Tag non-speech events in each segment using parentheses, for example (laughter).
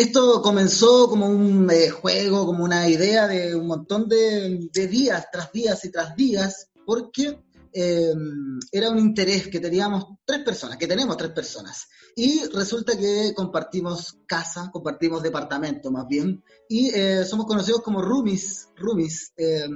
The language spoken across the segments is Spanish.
Esto comenzó como un eh, juego, como una idea de un montón de, de días tras días y tras días, porque eh, era un interés que teníamos tres personas, que tenemos tres personas. Y resulta que compartimos casa, compartimos departamento más bien, y eh, somos conocidos como roomies. roomies. Eh,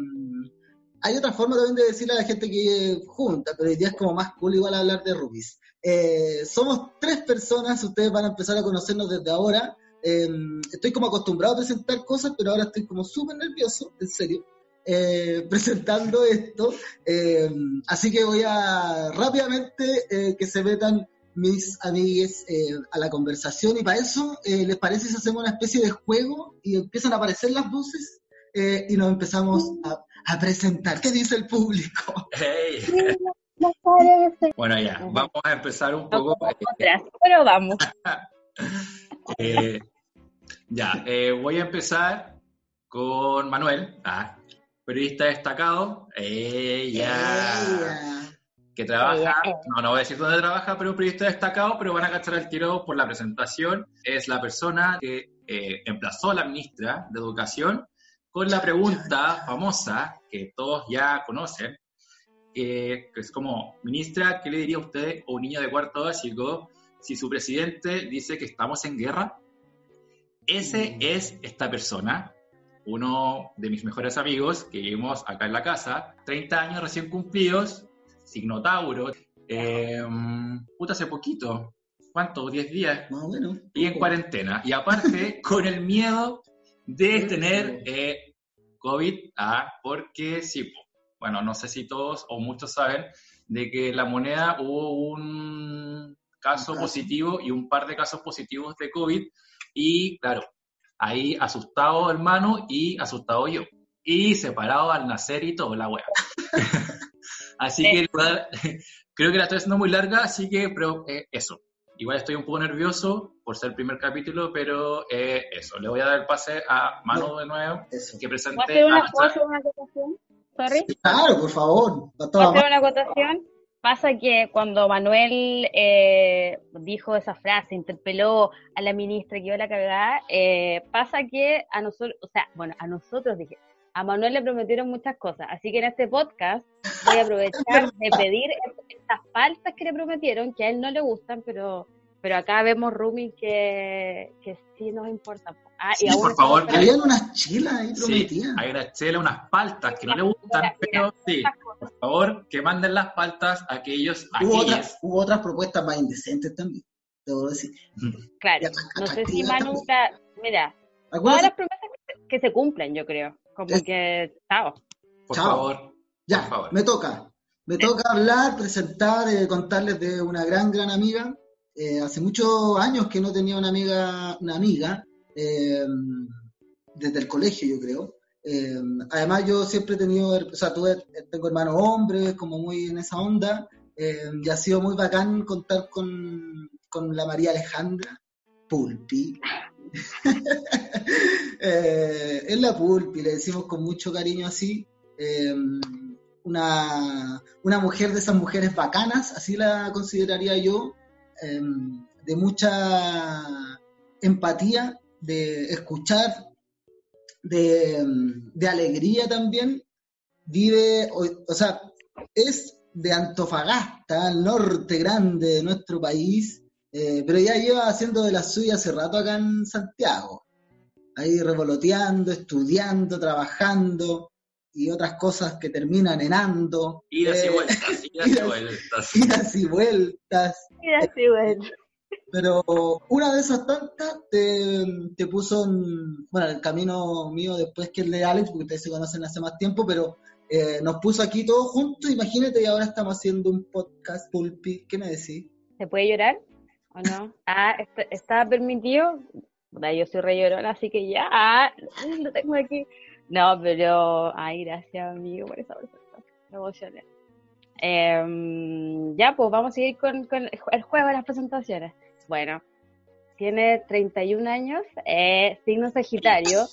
hay otra forma también de decirle a la gente que junta, pero hoy día es como más cool igual hablar de roomies. Eh, somos tres personas, ustedes van a empezar a conocernos desde ahora. Eh, estoy como acostumbrado a presentar cosas, pero ahora estoy como súper nervioso, en serio, eh, (laughs) presentando esto. Eh, así que voy a rápidamente eh, que se metan mis amigues eh, a la conversación y para eso, eh, ¿les parece si hacemos una especie de juego y empiezan a aparecer las voces eh, y nos empezamos a, a presentar? ¿Qué dice el público? (laughs) Hey. Parece. (laughs) Bueno, ya, vamos a empezar un poco. Otras, pero vamos. eh, ya, (laughs) eh, voy a empezar con Manuel, ah, periodista destacado. Eh, ya. Ella. que trabaja, no, no voy a decir dónde trabaja, pero un periodista destacado, pero van a cachar el tiro por la presentación. Es la persona que eh, emplazó a la ministra de Educación con la pregunta famosa que todos ya conocen, eh, que es como, ministra, ¿qué le diría a usted a un niño de cuarto básico si su presidente dice que estamos en guerra? Ese es esta persona, uno de mis mejores amigos que vivimos acá en la casa, 30 años recién cumplidos, signo Tauro, eh, puta, hace poquito, ¿cuánto? 10 días, Más o menos. y en cuarentena. Y aparte, (laughs) con el miedo de tener eh, COVID, ah, porque sí, bueno, no sé si todos o muchos saben de que en la moneda hubo Un caso. positivo y un par de casos positivos de COVID, y claro, ahí asustado hermano y asustado yo. Y separado al nacer y todo, la wea. (laughs) así que en verdad, (laughs) creo que la estoy haciendo muy larga, así que pero, eh, eso. Igual estoy un poco nervioso por ser el primer capítulo, pero eh, eso, le voy a dar el pase a Manu de nuevo, Eso. que ¿Puedo presente hacer a una, nuestra- ¿puedo hacer una acotación? Sorry. Claro, por favor. ¿Puedo hacer una acotación? Pasa que cuando Manuel eh, dijo esa frase, interpeló a la ministra que iba a la cagada, eh, pasa que a nosotros, o sea, bueno, a nosotros dije, a Manuel le prometieron muchas cosas, así que en este podcast voy a aprovechar (laughs) de pedir estas faltas que le prometieron, que a él no le gustan, pero pero acá vemos Rumi que, que sí nos importa. Ah, y Sí, aún por favor, Habían unas chilas ahí Sí, prometidas. hay una chela, unas paltas que no le gustan, Mira, pero sí. Por favor, que manden las paltas a aquellos, Hubo, otras, hubo otras propuestas más indecentes también, debo decir. (laughs) Claro, no sé si Manu está, mira, todas las promesas que se, que se cumplen, yo creo. Como Es- que, chao. Por Chao. favor, Ya, por favor. me toca. Me toca hablar, presentar, eh, contarles de una gran, gran amiga. Eh, hace muchos años que no tenía una amiga, una amiga, eh, desde el colegio, yo creo. Eh, además, yo siempre he tenido, o sea, tuve, tengo hermanos hombres, como muy en esa onda, eh, y ha sido muy bacán contar con, con la María Alejandra Pulpi. (laughs) Eh, es la Pulpi, le decimos con mucho cariño así. Eh, una, una mujer de esas mujeres bacanas, así la consideraría yo, de mucha empatía, de escuchar, de, de alegría también. Vive, o, o sea, es de Antofagasta, al norte grande de nuestro país, eh, pero ya lleva haciendo de la suya hace rato acá en Santiago. Ahí revoloteando, estudiando, trabajando y otras cosas que terminan en ando. Idas y Eh, vueltas, (laughs) idas y idas- vueltas. idas y vueltas. Mira, sí, bueno. Pero una de esas tantas te, te puso en, bueno, el camino mío después que el de Alex, porque ustedes se conocen hace más tiempo, pero eh, nos puso aquí todos juntos, imagínate, y ahora estamos haciendo un podcast pulpi. ¿Qué me decís? ¿Se puede llorar o no? Ah, ¿está, está permitido? Yo soy re llorona, así que ya, ah, lo tengo aquí. No, pero, ay, gracias, amigo, por esa emocioné. Em, ya, pues vamos a seguir con, con el juego de las presentaciones. Bueno, tiene 31 años, eh, signo Sagitario.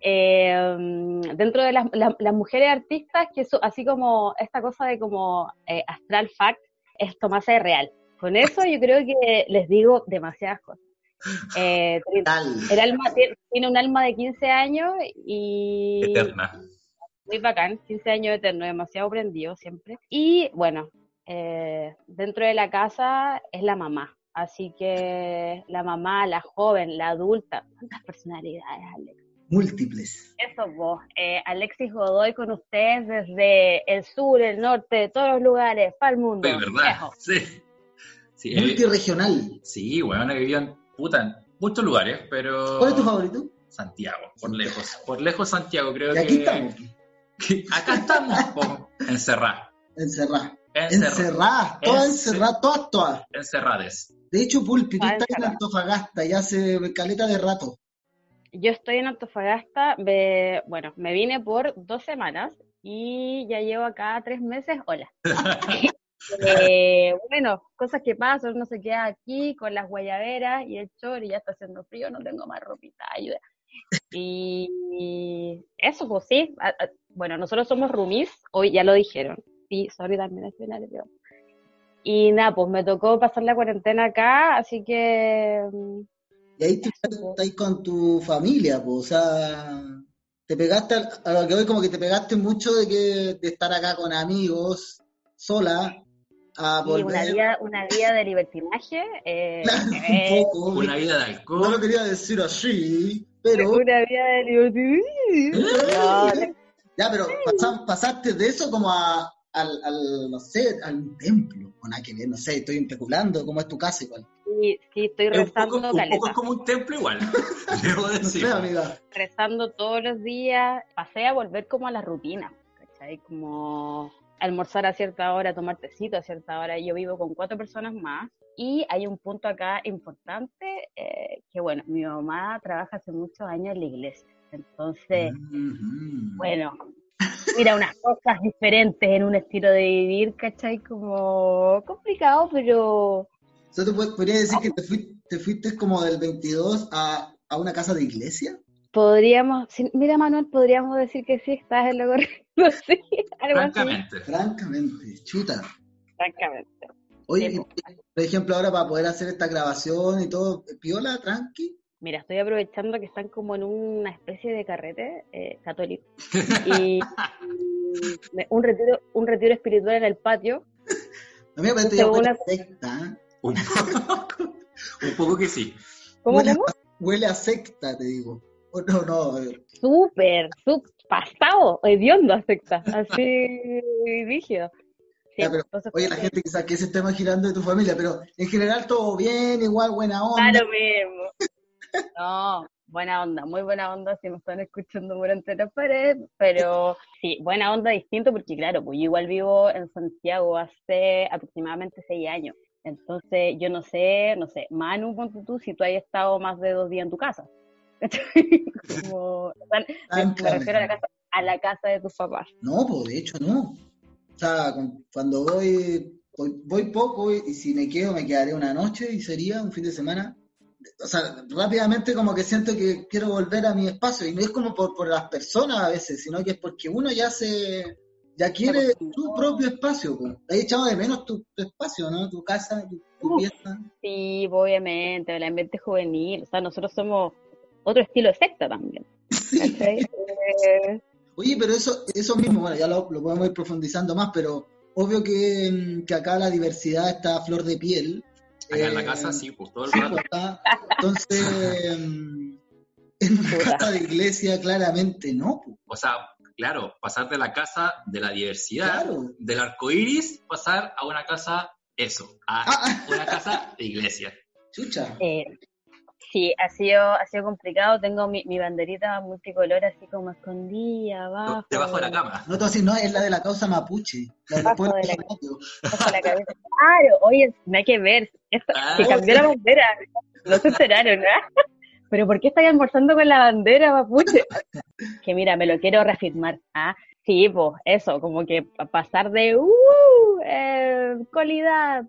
Em, dentro de las, la- las mujeres artistas, que eso, así como esta cosa de como eh, astral fact, es tomarse de real. Con eso yo creo que les digo demasiadas cosas. Eh, (laughs) el alma tiene, tiene un alma de 15 años y Eterna. muy bacán, 15 años eterno, demasiado prendido siempre. Y bueno, eh, dentro de la casa es la mamá. Así que la mamá, la joven, la adulta, ¿cuántas personalidades, Alex? Múltiples. Eso vos, eh, Alexis Godoy con ustedes desde el sur, el norte, de todos los lugares, para el mundo. De verdad. Sí. Sí, eh, Multiregional. sí, bueno, he vivido en, puta, en muchos lugares, pero... ¿Cuál es tu favorito? Santiago, por lejos. Por lejos Santiago, creo Y aquí que... estamos, (laughs) que acá estamos, po, encerrá. encerradas. Encerrá. Encerradas, todas Encer- encerradas, todas, todas. Encerrades. De hecho, Pulpi, tú Ah, estás en. Antofagasta ya hace caleta de rato. Yo estoy en Antofagasta, me- bueno, me vine por dos semanas y ya llevo acá tres meses, hola. (laughs) Eh, bueno, cosas que pasan, uno se queda aquí con las guayaberas y el chor y ya está haciendo frío, no tengo más ropita, ayuda. Y, y eso, pues sí, bueno, nosotros somos roomies, hoy ya lo dijeron, sí, sorry también nacionales, pero... Y nada, pues me tocó pasar la cuarentena acá, así que Y ahí tú estás, con tu familia, pues, o sea, te pegaste, al- a lo que hoy como que te pegaste mucho de que de estar acá con amigos, sola, a una vida, una vida de libertinaje. eh, (laughs) Claro, eh, un poco. Una vida de No lo alcohol. quería decir así, pero (laughs) una vida de libertinaje. No, (laughs) ya, pero pasaste de eso como a, al, al, no sé, al templo, o nada que ver, no sé, estoy especulando cómo es tu casa igual. sí, sí, estoy Es un rezando poco, un poco es como un templo igual. (laughs) Debo No decir. sé, amiga. Rezando todos los días. Pasé a volver como a la rutina, ¿cachai? Como almorzar a cierta hora, tomar tecito a cierta hora. Yo vivo con cuatro personas más. Y hay un punto acá importante, eh, que bueno, mi mamá trabaja hace muchos años en la iglesia. Entonces, Ujú. bueno, mira unas cosas diferentes en un estilo de vivir, ¿cachai? Como complicado, pero O sea, ¿tú pod- podrías decir que te fuiste, te fuiste como del 22 a, a una casa de iglesia? podríamos, mira Manuel, podríamos decir que sí, estás en lo correcto, (laughs) sí, algo así. Francamente. Francamente, chuta. Francamente. Oye, Sí, por ejemplo, ahora para poder hacer esta grabación y todo, piola, tranqui. Mira, estoy aprovechando que están como en una especie de carrete eh, católico y, (laughs) y me- un retiro, un retiro espiritual en el patio. A mí me parece huele una- a secta, ¿eh? Un poco, (laughs) un poco que sí. ¿Cómo, huele, cómo? A, huele a secta, te digo. Oh, no, no, eh, Súper, súper pasado, hediondo acepta, así rígido. Sí, Ya, pero, oye, la gente quizás que se está imaginando de tu familia, pero en general todo bien, igual, buena onda. da lo mismo. No, buena onda, muy buena onda si me están escuchando por entre las paredes, pero sí, buena onda distinto porque claro, pues yo igual vivo en Santiago hace aproximadamente seis años. Entonces, yo no sé, no sé, Manu, ponte tú, si tú has estado más de dos días en tu casa. (laughs) Como, (laughs) me, refiero a la casa, a la casa de tus papás. No, pues de hecho no. O sea, cuando voy, voy, voy poco y si me quedo me quedaré una noche y sería un fin de semana. O sea, rápidamente como que siento que quiero volver a mi espacio y no es como por, por las personas a veces, sino que es porque uno ya se, ya quiere su propio espacio. pues. Has echado de menos tu, tu espacio, ¿no? Tu casa, tu, tu. Sí, obviamente, el ambiente juvenil, o sea, nosotros somos otro estilo de secta también. (laughs) Eh, (laughs) Oye, pero eso, eso mismo, bueno, ya lo, lo podemos ir profundizando más, pero obvio que, que acá la diversidad está a flor de piel. Acá en la Eh, casa sí, pues todo el Sí, rato. pues, está. Entonces, mm, (laughs) en una (laughs) casa de iglesia claramente no. O sea, claro, pasar de la casa de la diversidad, Claro. del arco iris, pasar a una casa, eso, a ah, una casa de iglesia. chucha. eh, Sí, ha sido, ha sido complicado. Tengo mi, mi banderita multicolor así como escondida abajo. Debajo de la cama. No, así, no, es la de la causa mapuche. La Bajo de la-. Bajo la cabeza. Claro, oye, no hay que ver. Esto, Ah, se cambió la bandera. No se enteraron, ¿ah? Pero ¿por qué están almorzando con la bandera, mapuche? Que mira, me lo quiero reafirmar. ¿ah? Sí, pues eso, como que pa- pasar de uh, eh, calidad.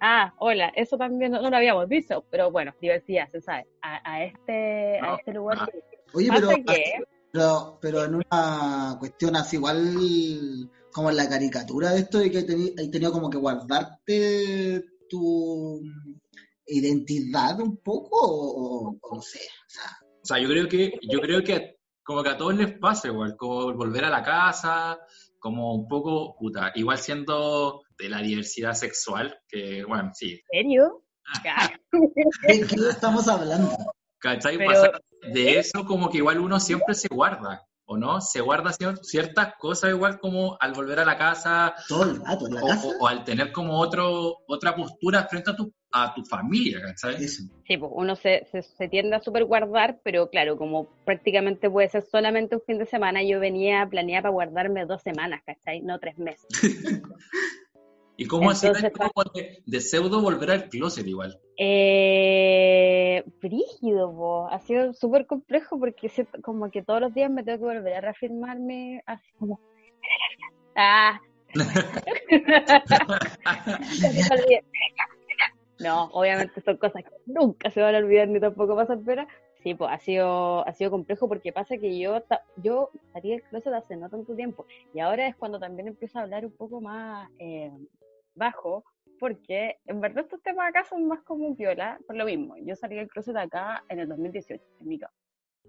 Ah, hola, eso también no, no lo habíamos visto, pero bueno, diversidad, se sabe. A, a este, a este lugar. ah. Oye, pero, que, pero, pero en una cuestión así, igual como en la caricatura de esto, de que hay tenido como que guardarte tu identidad un poco, o, o- o no sé. O sea, O sea, yo creo que, yo creo que como que a todos les pasa igual, como volver a la casa, como un poco, puta, igual siendo de la diversidad sexual, que bueno, sí, ¿En serio? Ya. ¿de qué estamos hablando? ¿cachai? Pero- Pasar de eso como que igual uno siempre se guarda, ¿o no? Se guarda cier- ciertas cosas igual como al volver a la casa Todo el rato en la o, casa. o- o al tener como otro, otra postura frente a tu, a tu familia, ¿cachai? Eso. Sí, pues uno se, se, se tiende a super guardar, pero claro, como prácticamente puede ser solamente un fin de semana, yo venía planeada para guardarme dos semanas, ¿cachai? No tres meses. (laughs) ¿Y cómo como de, de pseudo volver al closet igual? Eh, brígido, po. ha sido súper complejo porque siento como que todos los días me tengo que volver a reafirmarme así como... Ah. (laughs) (laughs) No, obviamente son cosas que nunca se van a olvidar ni tampoco pasan pena. Sí, pues ha sido, ha sido complejo porque pasa que yo, yo salí del closet hace no tanto tiempo y ahora es cuando también empiezo a hablar un poco más eh, bajo porque en verdad estos temas acá son más como viola, por lo mismo. Yo salí del closet acá en el 2018, en mi caso.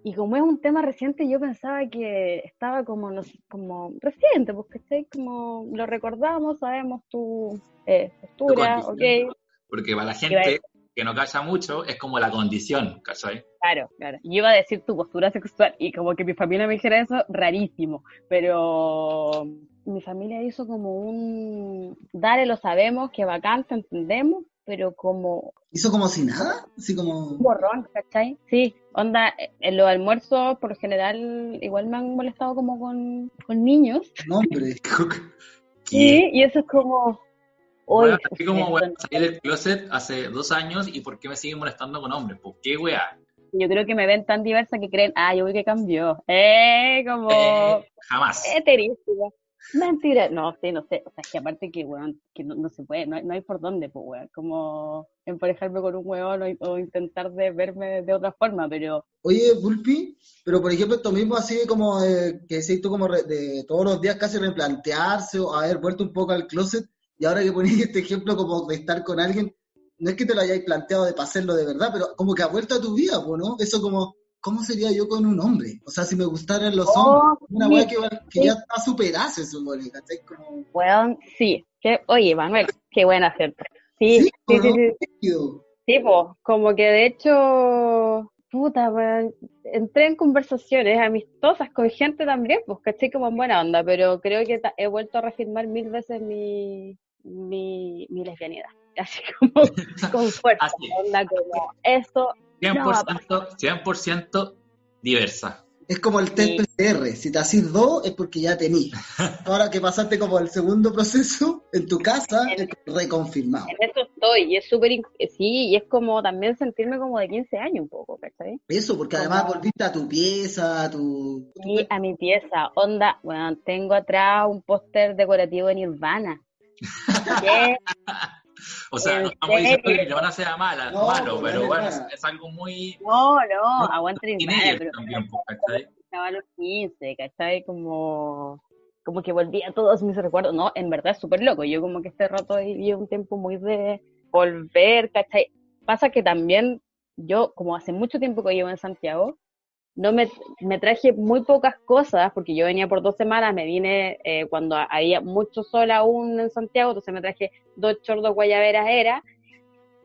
Y como es un tema reciente, yo pensaba que estaba como, no sé, como reciente, porque ¿cachai? Como lo recordamos, sabemos tu eh, postura, ok, Porque para la gente que no calla mucho es como la condición, ¿cachai? Claro, claro. Yo iba a decir tu postura sexual y como que mi familia me dijera eso, rarísimo. Pero mi familia hizo como un, dale, lo sabemos, que bacán, te entendemos, pero como Hizo como si nada, así como... un borrón, ¿cachai? Sí, onda, en los almuerzos por lo general igual me han molestado como con, con niños. Nombre. (laughs) Sí, y eso es como... Bueno, Uy, así como, bueno, salí del closet hace dos años y ¿por qué me siguen molestando con hombres? ¿Por qué, weá? yo creo que me ven tan diversa que creen, ah, yo vi que cambió. Eh, como... Eh, jamás. heterísima. Mentira, no sé, no sé, o sea, es que aparte que, weón, que no, no se puede, no hay, no hay por dónde, pues, weón, como emparejarme con un weón o, o intentar de verme de otra forma, pero Oye, Bulpi, pero por ejemplo esto mismo así como eh, que decís tú como re- de todos los días casi replantearse o haber vuelto un poco al closet y ahora que ponéis este ejemplo como de estar con alguien, no es que te lo hayáis planteado de pasarlo de verdad, pero como que ha vuelto a tu vida, ¿no? Eso como, ¿cómo sería yo con un hombre? O sea, si me gustaran los Oh, hombres, una sí, weá que, que sí. ya está superada, se supone, ¿cachai? Como, weón, sí, que, oye, Manuel, qué buena hacerte. Sí, sí, ¿o sí, no? sí, sí, sí, po, como que de hecho, puta, weón, entré en conversaciones amistosas con gente también, pues, caché como en buena onda, pero creo que he vuelto a reafirmar mil veces mi, mi, mi lesbianidad, (laughs) así como con (laughs) fuerza, Así. onda como, esto 100%, 100% diversa. Es como el test Sí. PCR, si te hacís dos es porque ya tení. (laughs) Ahora que pasaste como el segundo proceso en tu casa, es reconfirmado. En eso estoy, y es súper, sí, y es como también sentirme como de 15 años un poco, ¿cachai? Eso, porque además volviste a tu pieza, a tu... Y a mi pieza, onda, bueno, tengo atrás un póster decorativo de Nirvana. O sea, ¿En no estamos diciendo serio? que Nirvana sea mala, No, malo, no pero bueno, es, es algo muy No, no, No, aguanta pero también, pues, ¿cachai? estaba los 15, ¿cachai? Como, como que volví a todos mis recuerdos. No, en verdad es súper loco. Yo como que este rato viví un tiempo muy de volver, ¿cachai? Pasa que también yo, como hace mucho tiempo que llevo en Santiago, no me, me traje muy pocas cosas, porque yo venía por dos semanas, me vine eh, cuando había mucho sol aún en Santiago, entonces me traje dos chordos guayaberas era,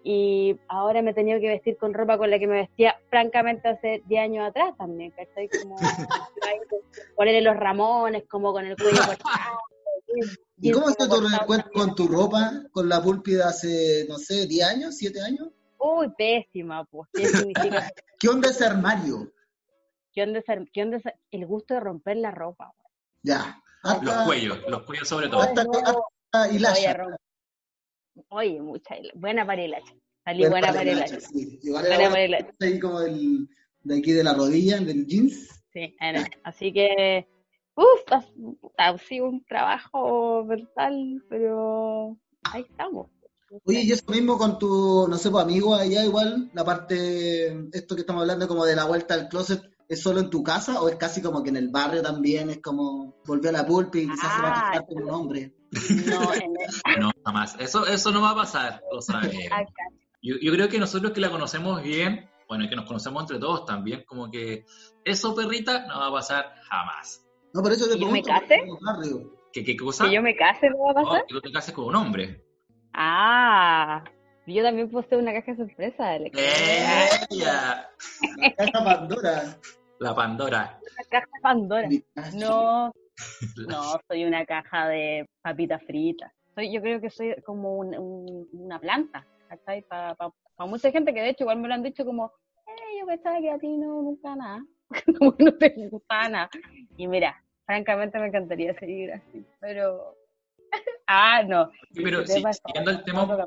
y ahora me he tenido que vestir con ropa con la que me vestía francamente hace 10 años atrás también, ¿cachai? Como (laughs) ponerle los ramones, como con el cuello cortado. (laughs) ¿Y cómo está tu reencuentro con tu ropa, con la pulpi de hace, no sé, 10 años, 7 años? Uy, pésima, pues. ¿Qué significa? (laughs) ¿Qué onda ese armario? ¿Qué onda el gusto de romper la ropa? güey? Ya. Los cuellos, los cuellos sobre todo. hasta, hasta hilacha. Oye, mucha buena para hilacha. Salí buena para hilacha. sí. Buena para hilacha. ahí como el, de aquí de la rodilla, del jeans. Sí, era. así que, uff, ha, ha sido un trabajo mental, pero ahí estamos. Oye, y eso mismo con tu, no sé, pues amigo allá igual, la parte, esto que estamos hablando como de la vuelta al closet, ¿es solo en tu casa o es casi como que en el barrio también? Es como volver a la pulpa y quizás se va a Ah, casar con un hombre. No, (laughs) el- No, jamás. Eso, eso no va a pasar. O sea, (laughs) eh, yo, yo creo que nosotros que la conocemos bien, bueno, y que nos conocemos entre todos también, como que eso, perrita, no va a pasar jamás. No, por eso te ¿Que yo me case? ¿Qué, qué cosa? ¿Que yo me case no va a No, pasar? que tú te cases con un hombre. Ah, yo también poseo una caja de sorpresa, Alex. ¡Ella! La caja Pandora. La Pandora. Una caja Pandora. No, no, soy una caja de papitas fritas. Soy, yo creo que soy como un- un- una planta, ¿cachai? Para mucha gente que de hecho igual me lo han dicho como, eh, yo pensaba que a ti no, nunca nada, (laughs) como que no te gustaba nada. Y mira, francamente me encantaría seguir así, pero... (laughs) ah, no. Pero sí, siguiendo el tema.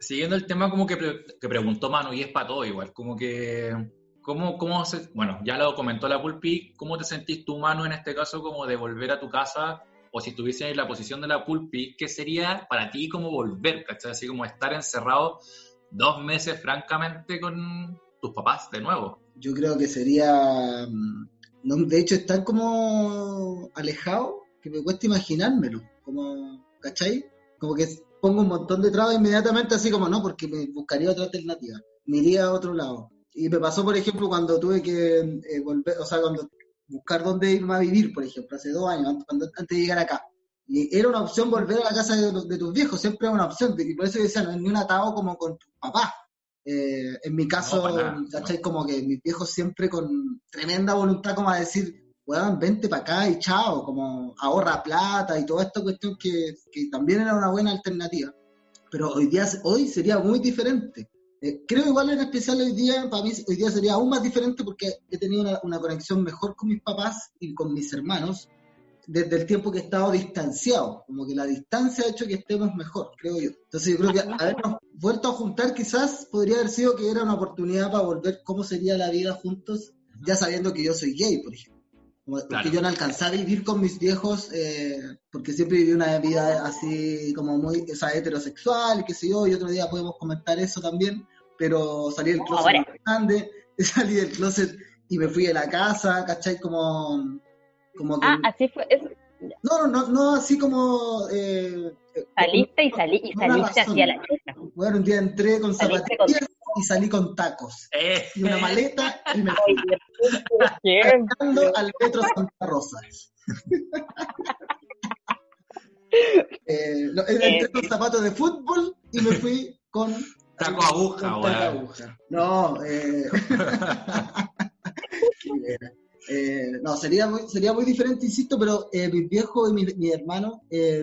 Siguiendo el tema como que, pre- que preguntó Manu, y es para todo igual, como que, ¿cómo, cómo se, bueno, ya lo comentó la Pulpi, ¿cómo te sentís tú, Manu, en este caso, como de volver a tu casa, o si estuviese en la posición de la Pulpi, ¿qué sería para ti como volver, ¿cachai? Así como estar encerrado dos meses, francamente, con tus papás de nuevo. Yo creo que sería. mm, No, de hecho, es tan como alejado que me cuesta imaginármelo. Como, ¿cachai? Como que pongo un montón de trabas inmediatamente, así como no, porque me buscaría otra alternativa. Me iría a otro lado. Y me pasó, por ejemplo, cuando tuve que eh, volver, o sea, cuando buscar dónde irme a vivir, por ejemplo, hace dos años, antes, antes de llegar acá. Y era una opción volver a la casa de, de tus viejos, siempre era una opción. Y por eso yo decía, no es ni un atado como con tus papás. Eh, en mi caso, No, nada, ¿cachai? Como que mis viejos siempre con tremenda voluntad como a decir, weón, vente para acá y chao, como ahorra plata y toda esta cuestión que, que también era una buena alternativa. Pero hoy día, hoy sería muy diferente. Eh, creo igual en especial hoy día, para mí hoy día sería aún más diferente porque he tenido una, una conexión mejor con mis papás y con mis hermanos desde el tiempo que he estado distanciado, como que la distancia ha hecho que estemos mejor, creo yo. Entonces yo creo que habernos vuelto a juntar quizás podría haber sido que era una oportunidad para volver cómo sería la vida juntos, ya sabiendo que yo soy gay, por ejemplo. Como- Porque Claro. yo no alcancé a vivir con mis viejos, eh, porque siempre viví una vida así como muy o sea, heterosexual, y qué sé yo, y otro día podemos comentar eso también, pero salí del No, closet ahora. más grande, (laughs) salí del closet y me fui de la casa, ¿cachai? Como, como que... Ah, así fue. es- No, no, no, no así como... Eh, eh, saliste y, salí, y saliste razón. hacia la chucha. Bueno, un día entré con Saliste con- zapatillas y salí con tacos Eh, y una maleta y me fui Caminando al metro Santa Rosa. (laughs) Eh, no, entré con zapatos de fútbol y me fui con Taco aguja, con taco aguja. No, eh. (laughs) Eh, no, sería muy, sería muy diferente, insisto, pero eh, mis viejos y mi, mi hermano, eh,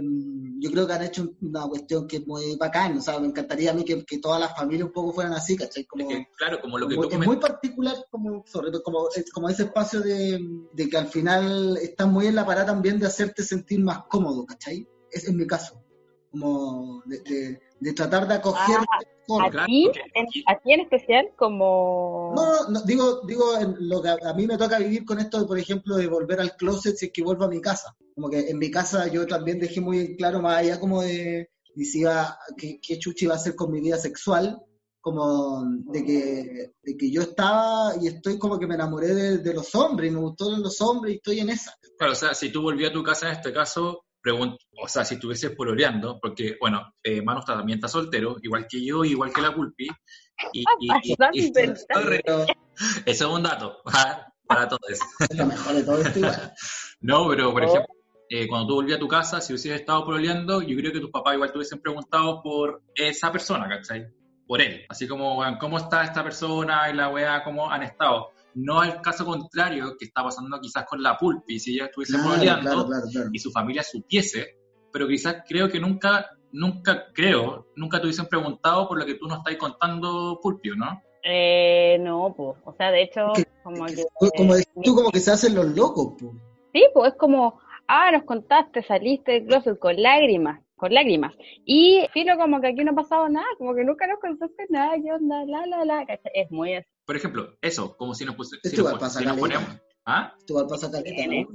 yo creo que han hecho una cuestión que es muy bacán, o sea, me encantaría a mí que, que todas las familias un poco fueran así, ¿cachai? es Como, que, claro, como lo que muy- tú es muy particular como, sobre todo como, es como ese espacio de, de que al final estás muy en la parada también de hacerte sentir más cómodo, ¿cachai? Ese es mi caso, como de, de- de tratar de acogerte mejor. ¿A Claro, ti, porque en, especial, como... No, no, no, digo, digo en lo que a, a mí me toca vivir con esto, de, por ejemplo, de volver al closet si es que vuelvo a mi casa. Como que en mi casa yo también dejé muy claro, más allá como de, de si iba, qué, qué chuchi iba a hacer con mi vida sexual, como de que, de que yo estaba y estoy como que me enamoré de, de los hombres, y me gustó los hombres y estoy en esa. Claro, o sea, si tú volvías a tu casa en este caso, o sea, si estuvieses pololeando, porque, bueno, eh, Manu está- también está soltero, igual que yo, igual que la Pulpi, y, (laughs) y- y- y- Pero ese es un dato (laughs) ah, para todos. es lo mejor de todo esto igual. (laughs) No, pero, por Oh. ejemplo, eh, cuando tú volvías a tu casa, si hubieses estado pololeando, yo creo que tus papás igual te hubiesen preguntado por esa persona, ¿cachai? Por él. Así como, ¿cómo está esta persona y la weá, cómo han estado? No al caso contrario que está pasando quizás con la Pulpi, si ella estuviese Claro, pololeando claro, claro, claro. y su familia supiese, pero quizás creo que nunca nunca, creo, nunca te hubiesen preguntado por lo que tú nos estás contando, Pulpio, ¿no? Eh, no, pues, o sea, de hecho, como que... Como decís tú, como que se hacen los locos, pues. Sí, pues es como, ah, nos contaste, saliste del closet con lágrimas, con lágrimas. Y filo como que aquí no ha pasado nada, como que nunca nos contaste nada, qué onda, la, la, la. ¿cachai? Es muy así. Por ejemplo, eso, como si nos, puse- si nos, pasa si nos caleta. ponemos... ¿Ah? Esto igual pasa caleta, Tiene.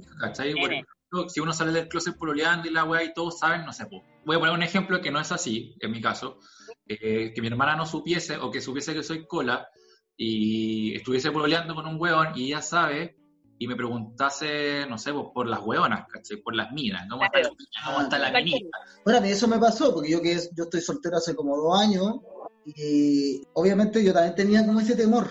¿no? Si uno sale del closet pololeando y la weá y todos saben, no sé, voy a poner un ejemplo que no es así, en mi caso, eh, que mi hermana no supiese o que supiese que soy cola y estuviese pololeando con un weón y ella sabe y me preguntase, no sé, po, por las weonas, ¿cachai? Por las minas, ¿cómo está la Claro. mina? ¿Cómo está la Claro. minita? Bueno, a mí eso me pasó, porque yo que es- yo estoy soltero hace como dos años y obviamente yo también tenía como ese temor,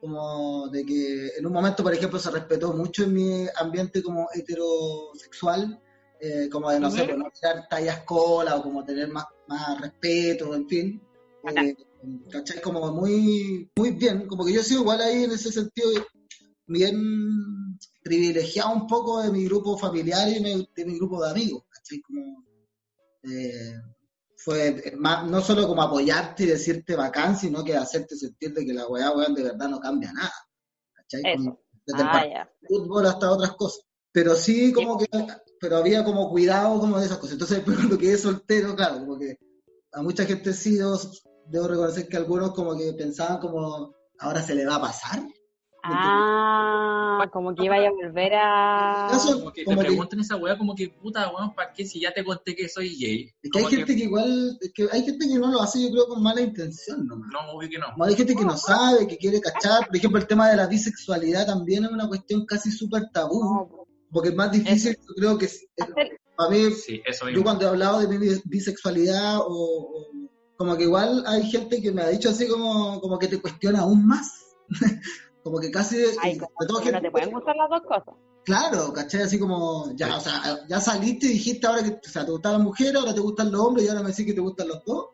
como de que en un momento, por ejemplo, se respetó mucho en mi ambiente como heterosexual, eh, como de, no sé, pues, no tirar tallas cola o como tener más, más respeto, en fin. Eh, ¿Cachai? Como muy, muy bien, como que yo he sido igual ahí en ese sentido bien privilegiado un poco de mi grupo familiar y me- de mi grupo de amigos, ¿cachai? Como, eh, fue más, no solo como apoyarte y decirte bacán, sino que hacerte sentir de que la weá, weón, de verdad no cambia nada, ¿cachai? Como desde el Ah, ya. de fútbol hasta otras cosas. Pero sí, como que, pero había como cuidado como de esas cosas. Entonces, después (laughs) cuando quedé soltero, claro, como que a mucha gente sí, yo debo reconocer que algunos como que pensaban como, ahora se le va a pasar. Ah, como que iba a volver a... Eso- Como que como te que- preguntan esa weá como que, puta, weón, ¿para qué si ya te conté que soy gay? Es que hay gente que igual, es que hay gente que no lo hace, yo creo, con mala intención nomás. No, obvio que no. Como hay gente que no sabe, que quiere cachar. Por ejemplo, el tema de la bisexualidad también es una cuestión casi súper tabú, No, porque es más difícil, yo creo que es- para mí Sí, eso yo cuando he hablado de mi bis- bisexualidad o, o- como que igual hay gente que me ha dicho así como, como que te cuestiona aún más. (laughs) como que casi Ay, y como sobre todo que no gente- te pueden gustar las dos cosas. claro, ¿cachai? Así como ya, o sea, ya saliste y dijiste ahora que o sea, te gustan las mujeres, ahora te gustan los hombres y ahora me decís que te gustan los dos.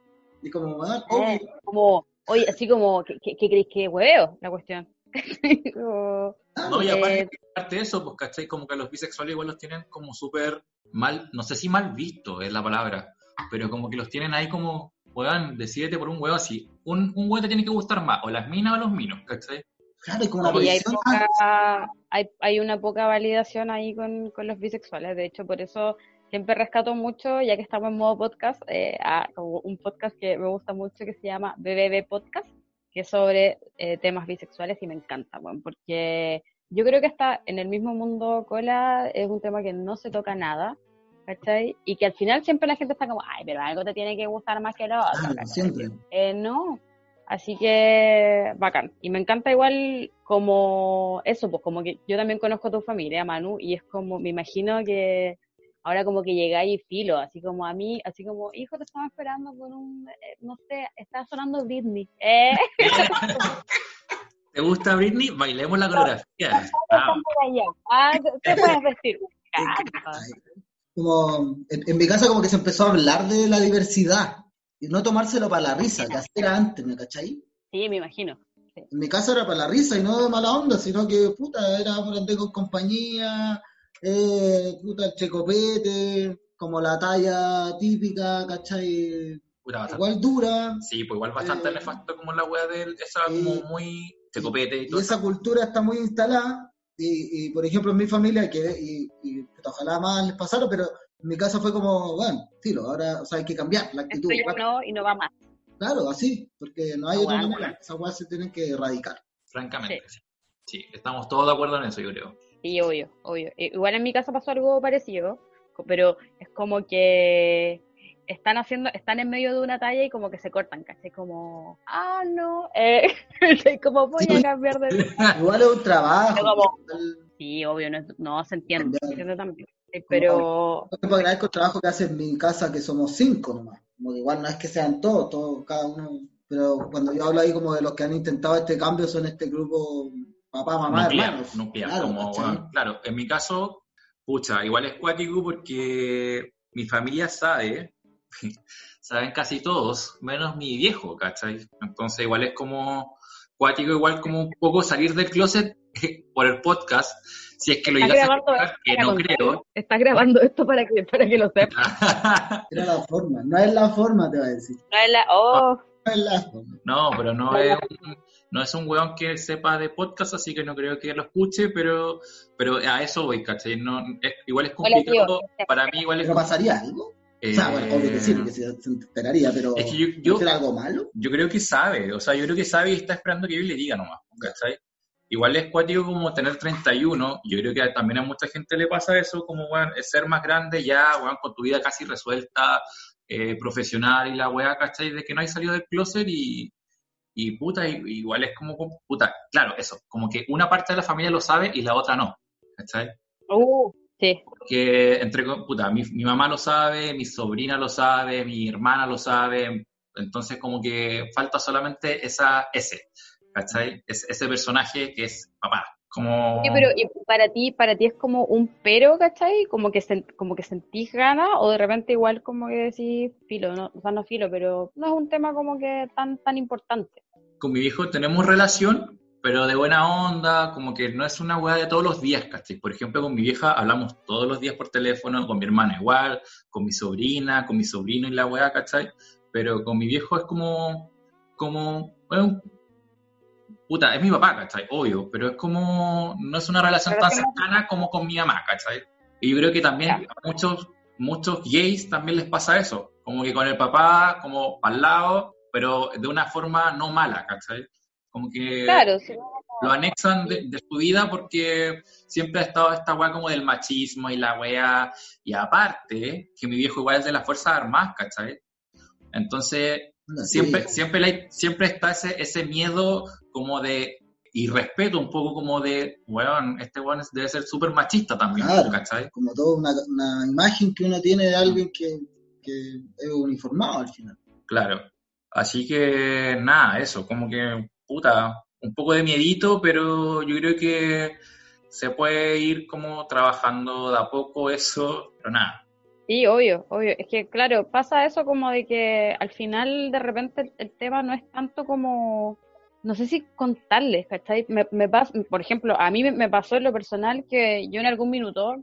Y como, bueno, Eh, como, oye, así como, ¿qué, qué, qué crees que hueveo la cuestión? (laughs) Como, No, y aparte, eh, aparte de eso, pues, ¿cachai? Como que los bisexuales igual los tienen como súper mal, no sé si mal visto es la palabra, pero como que los tienen ahí como, weón, decídete por un weón así. Un, un weón te tiene que gustar más, o las minas o los minos, ¿cachai? Claro, es como una y hay, poca, hay, hay una poca validación ahí con, con los bisexuales. De hecho, por eso siempre rescato mucho, ya que estamos en modo podcast, eh, a- un podcast que me gusta mucho que se llama BBB Podcast, que es sobre eh, temas bisexuales y me encanta, bueno, porque yo creo que está en el mismo mundo cola, es un tema que no se toca nada. ¿Cachai? Y que al final siempre la gente está como, ay, pero algo te tiene que gustar más que lo otro. Siempre. Eh, no. Así que bacán. Y me encanta igual como eso, pues como que yo también conozco a tu familia, Manu, y es como, me imagino que ahora como que llegáis y filo, así como a mí, así como, hijo, te estaba esperando con un, eh, no sé, estaba sonando Britney. Eh, (laughs) ¿Te gusta Britney? Bailemos la coreografía. Ah, están por allá. Ah, ¿qué puedes vestir? Como en, en mi casa como que se empezó a hablar de la diversidad y no tomárselo para la risa, que así era antes, ¿me cachai? Sí, me imagino. En mi casa era para la risa y no de mala onda, sino que, puta, era por andar con compañía, eh, puta, el checopete, como la talla típica, ¿cachai? Igual dura, Sí, pues igual bastante Eh, nefasto como la wea de esa sí. como muy de copete y y todo. esa cultura está muy instalada, y, y, por ejemplo en mi familia, que, y, y ojalá más les pasara, pero en mi casa fue como, bueno, tiro, ahora o sea, hay que cambiar la actitud. Esto ya no y no va más. Claro, así, porque no hay Ah, otra manera, esas weas se tienen que erradicar. Francamente, sí. sí. estamos todos de acuerdo en eso, yo creo. Sí, obvio, obvio. Igual en mi casa pasó algo parecido, pero es como que están haciendo, están en medio de una talla y como que se cortan, ¿cachai? Como, ah, no, (laughs) eh, como voy a cambiar de... (laughs) Igual es un trabajo. Como- Sí, obvio, no, no se entiende, se entiende también. Pero, Yo agradezco el trabajo que hace en mi casa, que somos cinco nomás. Como que igual no es que sean todos, todos, cada uno. Pero cuando yo hablo ahí como de los que han intentado este cambio, son este grupo papá, mamá, nuclear, hermanos. nuclear, Claro, como, ¿cachai? bueno, claro, en mi caso, pucha, igual es cuático porque mi familia sabe, (laughs) saben casi todos, menos mi viejo, ¿cachai? Entonces igual es como, cuático igual como un poco salir del closet (laughs) por el podcast, si es que lo llegas a escuchar, que no contar. creo. Está grabando esto para que, para que lo sepa. (laughs) Era la forma, no es la forma, te va a decir. No es la- oh, No es la forma. No, pero no es un, no es un weón que sepa de podcast, así que no creo que lo escuche, pero, pero a eso voy, ¿cachai? No, es- igual es Hola, complicado, para mí igual es ¿Pero pasaría algo? Eh, o sea, bueno, obvio que sí, porque se, se enteraría, pero Es que yo, yo, ¿será algo malo? yo creo que sabe, o sea, yo creo que sabe y está esperando que yo le diga nomás, ¿cachai? Igual es cuático como tener 31, yo creo que también a mucha gente le pasa eso, como, es ser más grande ya, weón, con tu vida casi resuelta, eh, profesional y la weá, ¿cachai? De que no hay salido del closet y, y puta, igual es como, puta, claro, eso, como que una parte de la familia lo sabe y la otra no, ¿cachai? uh, sí. que entre puta, mi, mi mamá lo sabe, mi sobrina lo sabe, mi hermana lo sabe, entonces como que falta solamente esa ese, ¿cachai? Es- ese personaje que es papá, como Sí, pero ¿y para ti, para ti es como un pero, ¿cachai? Como que sen- como que sentís ganas, o de repente igual como que decís filo, no, o sea, no filo, pero no es un tema como que tan, tan importante. con mi viejo tenemos relación, pero de buena onda, como que no es una weá de todos los días, ¿cachai? Por ejemplo, con mi vieja hablamos todos los días por teléfono, con mi hermana igual, con mi sobrina, con mi sobrino y la weá, ¿cachai? Pero con mi viejo es como, como, bueno, puta, es mi papá, ¿cachai? Obvio, pero es como, no es una relación tan Relación- cercana como con mi mamá, ¿cachai? Y yo creo que también a muchos, muchos gays también les pasa eso, como que con el papá, como al lado, pero de una forma no mala, ¿cachai? Como que Claro, sí. lo anexan de, de su vida porque siempre ha estado esta weá como del machismo y la weá, y aparte, que mi viejo igual es de las Fuerzas Armadas, ¿cachai? Entonces, Bueno, siempre, sí. siempre, la- siempre está ese, ese miedo como de, y respeto un poco como de, weón, este weón es- debe ser súper machista también, Claro. ¿cachai? Como toda una, una imagen que uno tiene de alguien que, que es uniformado al final. Claro. Así que nada, eso, como que, puta, un poco de miedito, pero yo creo que se puede ir como trabajando de a poco eso, pero nada. Sí, obvio, obvio. Es que, claro, pasa eso como de que al final de repente el, tema no es tanto como, no sé si contarles, ¿cachai? Me, me pas- por ejemplo, a mí me, me pasó en lo personal que yo en algún minuto,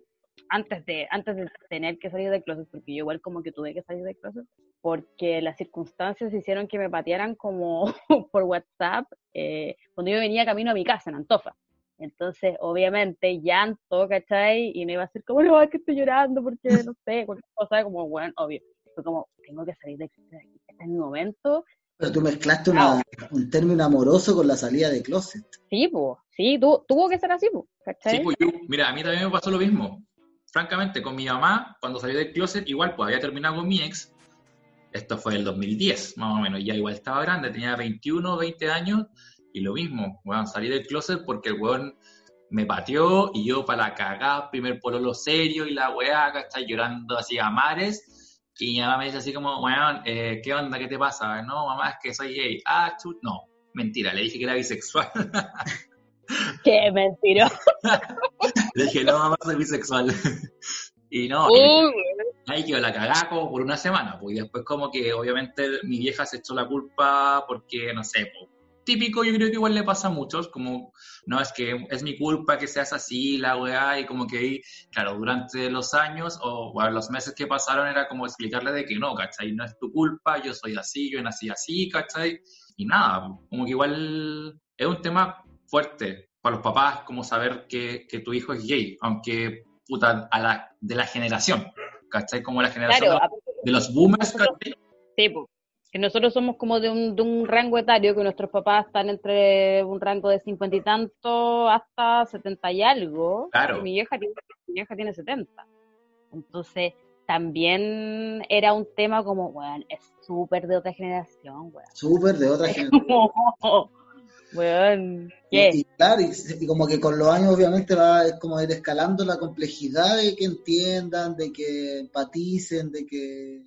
antes de, antes de tener que salir del closet, porque yo igual como que tuve que salir del closet, porque las circunstancias hicieron que me patearan como (laughs) por WhatsApp eh, cuando yo venía camino a mi casa en Antofa. Entonces, obviamente, llanto, ¿cachai? Y no iba a ser como, no, es que estoy llorando porque, no sé, (laughs) cualquier cosa, como, bueno, obvio. Fue como, tengo que salir de aquí. Este es mi momento. Pero tú mezclaste una- un término amoroso con la salida de closet. Sí, pues, sí, tu- tuvo que ser así, pues, ¿cachai? Sí, pues yo, mira, a mí también me pasó lo mismo. Francamente, con mi mamá, cuando salí del closet, igual, pues había terminado con mi ex. Esto fue el 2010, más o menos. Ya igual estaba grande, tenía 21, 20 años. Y lo mismo, weón, salí del closet porque el weón me pateó y yo para la cagada, primer pololo serio y la weá, está llorando así a mares. Y mi mamá me dice así como, weón, eh, ¿qué onda? ¿Qué te pasa? No, mamá, es que soy gay. Ah, chut, no. Mentira, le dije que era bisexual. (laughs) Qué mentira. (laughs) Le dije, no, mamá, soy bisexual. (laughs) y no, weón. ahí quedó la cagada como por una semana, pues, y después como que obviamente mi vieja se echó la culpa porque, no sé, pues, típico yo creo que igual le pasa a muchos, como, no, es que es mi culpa que seas así, la weá, y como que claro, durante los años o bueno, los meses que pasaron era como explicarle de que no, ¿cachai? No es tu culpa, yo soy así, yo nací así, ¿cachai? Y nada, como que igual es un tema fuerte para los papás, como saber que, que tu hijo es gay, aunque puta, a la, de la generación, ¿cachai? Como la generación Claro, de, los, de los boomers, ¿cachai? sí, pues. Que nosotros somos como de un, de un rango etario, que nuestros papás están entre un rango de cincuenta y tanto hasta setenta y algo. Claro. Y Mi vieja, tiene- mi vieja tiene 70. Entonces, también era un tema como, bueno, es súper de otra generación, weón. Súper de otra generación. Weón, Y, ¿qué? y claro, y, y como que con los años obviamente va es como ir escalando la complejidad de que entiendan, de que empaticen, de que...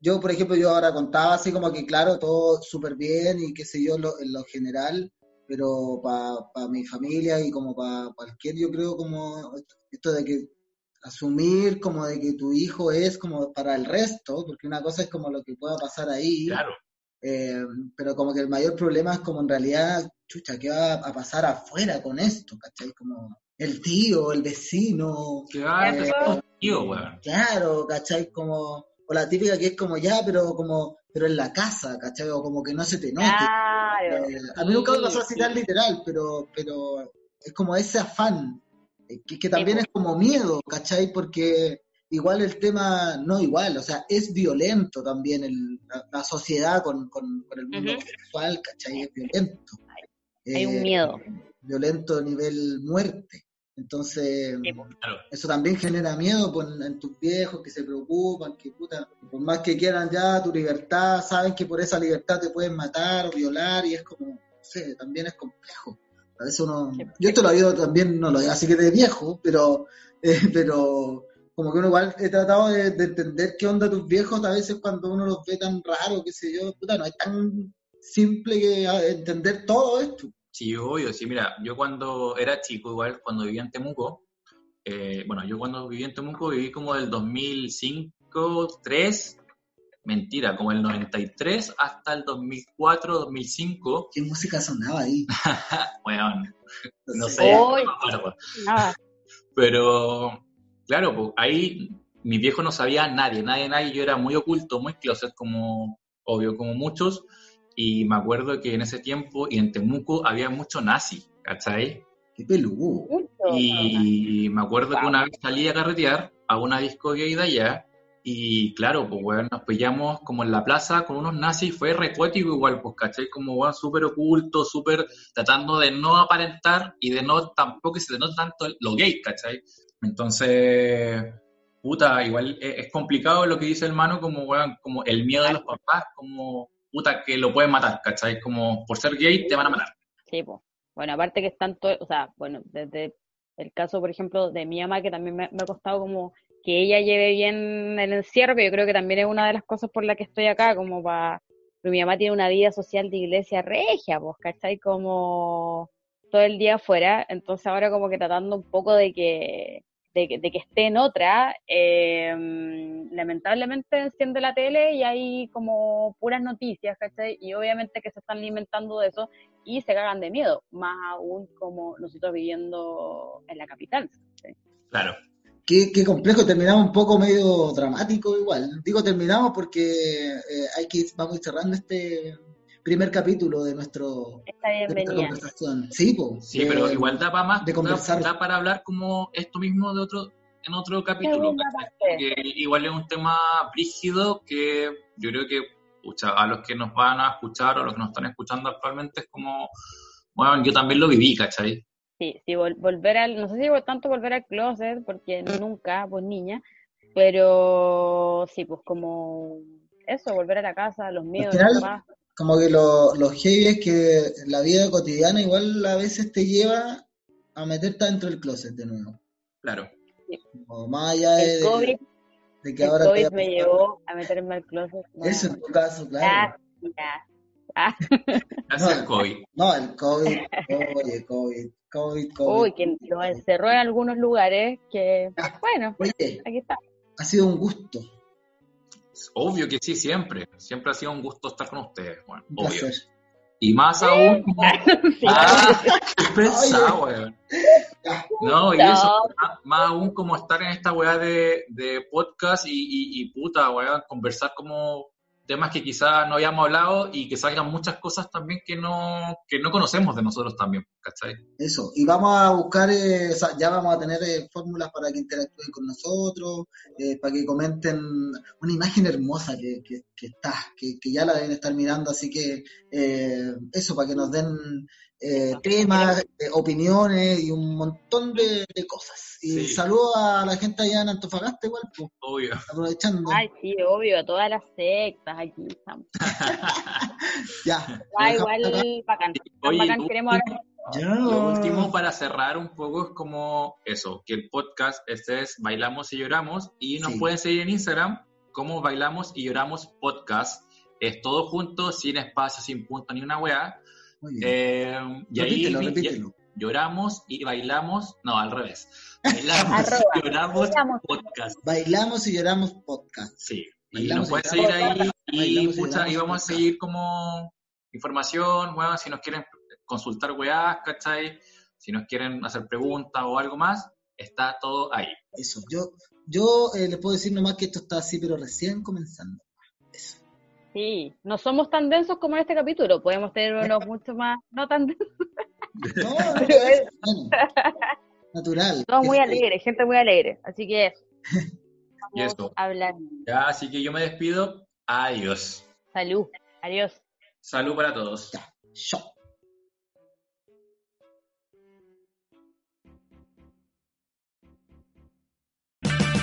Yo, por ejemplo, yo ahora contaba así como que, claro, todo súper bien y qué sé yo lo- en lo general, pero para mi familia y como para cualquier, yo creo como esto de que asumir como de que tu hijo es como para el resto, porque una cosa es como lo que pueda pasar ahí, Claro, eh, pero como que el mayor problema es como en realidad chucha, ¿qué va a pasar afuera con esto? ¿Cachai? Como el tío, el vecino. Que va a Eh, tío, weón. Claro, ¿cachai? Como, o la típica que es como ya, pero como, pero en la casa, ¿cachai? O como que no se te note. Claro. Eh, a mí nunca me sí, pasó así tan sí. literal, pero, pero es como ese afán, eh, que, que también po. es como miedo, ¿cachai? Porque igual el tema, no igual, o sea, es violento también el- la, la sociedad con, con- con el mundo Ujú. sexual, ¿cachai? Es violento. Hay un Eh, miedo. Violento a nivel muerte. Entonces, Sí, po. Claro. eso también genera miedo pues, en tus viejos que se preocupan, que puta, por más que quieran ya tu libertad, saben que por esa libertad te pueden matar o violar y es como, no sé, también es complejo. A veces uno, yo esto lo digo también, no lo digo así que de viejo, pero, eh, pero como que uno igual he tratado de, de entender qué onda tus viejos a veces cuando uno los ve tan raro, qué sé yo, puta, no es tan simple que entender todo esto. Sí, obvio, sí, mira, yo cuando era chico, igual, cuando vivía en Temuco, eh, bueno, yo cuando viví en Temuco viví como del 2005, 3, mentira, como el 93 hasta el 2004, 2005, ¿Qué música sonaba ahí? (laughs) weón, no sé. no. Pero, claro, pues ahí mi viejo no sabía nadie, nadie, nadie, yo era muy oculto, muy closet, como, obvio, como muchos, y me acuerdo que en ese tiempo, y en Temuco, había mucho nazi, ¿cachai? Qué peludo. Y me acuerdo que una vez salí a carretear a una disco gay de allá, y claro, pues weón, nos pillamos como en la plaza con unos nazis, fue recuético igual, pues cachai, como weón súper oculto, súper tratando de no aparentar y de no tampoco que se denota tanto lo gay, cachai. Entonces, puta, igual es, es complicado lo que dice el mano, como weón, como el miedo de los papás, como puta que lo pueden matar, cachai, como por ser gay te van a matar. Sí, po. Bueno, aparte que están todo, o sea, bueno, desde el caso, por ejemplo, de mi mamá, que también me, me ha costado como que ella lleve bien el encierro, que yo creo que también es una de las cosas por las que estoy acá, como para... Pero mi mamá tiene una vida social de iglesia regia, pues, ¿cachai? Como todo el día afuera, entonces ahora como que tratando un poco de que, de que, de que esté en otra, eh, lamentablemente enciende la tele y hay como puras noticias, ¿cachai? Y obviamente que se están alimentando de eso y se cagan de miedo, más aún como nosotros viviendo en la capital. ¿sí? Claro. Qué, qué complejo, terminamos un poco medio dramático igual. Digo terminamos porque eh, hay que vamos cerrando este primer capítulo de nuestro de nuestra conversación. Sí, po, Sí, de- pero igual da para más, de conversar. da, para hablar como esto mismo de otro, en otro capítulo. Igual es un tema brígido que yo creo que pucha, a los que nos van a escuchar o a los que nos están escuchando actualmente es como, bueno, yo también lo viví, ¿cachai? Sí, sí, vol- volver al, no sé si tanto volver al closet, porque nunca, pues niña, pero sí, pues como eso, volver a la casa, los miedos, final, papás. Como que lo, lo heavy es que la vida cotidiana igual a veces te lleva a meterte dentro del closet de nuevo. Claro. Como más allá de, El COVID, de que el ahora COVID te me llevó a meterme al closet. no, Eso en tu caso, claro. (laughs) Gracias. Ah, Gracias No. al COVID. No, el COVID, oye, COVID, COVID, COVID. uy, que nos encerró en algunos lugares que, bueno, Oye, aquí está. ha sido un gusto, Obvio que sí, siempre. Siempre ha sido un gusto estar con ustedes, bueno, obvio. Y más aún, (laughs) como... Ah, (laughs) qué weón. No, y eso, más, más aún como estar en esta weá de, de podcast y, y, y puta, weá, conversar como temas que quizás no habíamos hablado y que salgan muchas cosas también que no, que no conocemos de nosotros también, ¿cachai? Eso, y vamos a buscar, eh, ya vamos a tener eh, fórmulas para que interactúen con nosotros, eh, para que comenten una imagen hermosa que, que, que está, que, que ya la deben estar mirando, así que eh, eso, para que nos den eh, temas, eh, opiniones y un montón de, de cosas. Y Sí. saludo a la gente allá en Antofagasta igual, pues, Obvio. aprovechando. Ay, sí, obvio, a todas las sectas aquí estamos. (laughs) Ya. Ah, igual, bacán. Oye, bacán tú- queremos hablar. Ya. Lo último para cerrar un poco es como eso, que el podcast este es Bailamos y Lloramos y nos Sí. pueden seguir en Instagram como Bailamos y Lloramos Podcast. Es todo junto, sin espacio, sin punto ni una weá. Muy bien. Eh, y repítelo, ahí repítelo. lloramos y bailamos, no, al revés. (laughs) Bailamos y lloramos podcast. Bailamos y lloramos podcast. Sí. Y nos y pueden seguir ahí y, pucha, y vamos a seguir como información, bueno, si nos quieren consultar weá, ¿cachai? Si nos quieren hacer preguntas o algo más, está todo ahí. Eso, yo, yo eh, les puedo decir nomás que esto está así, pero recién comenzando. Eso. Sí, no somos tan densos como en este capítulo, podemos tener unos (laughs) mucho más, no tan densos. No, no, es, bueno, (laughs) natural. Somos muy Es- alegres, gente muy alegre, así que eso. (laughs) Y eso. Ya, así que yo me despido. Adiós. Salud, adiós. Salud para todos. Chao.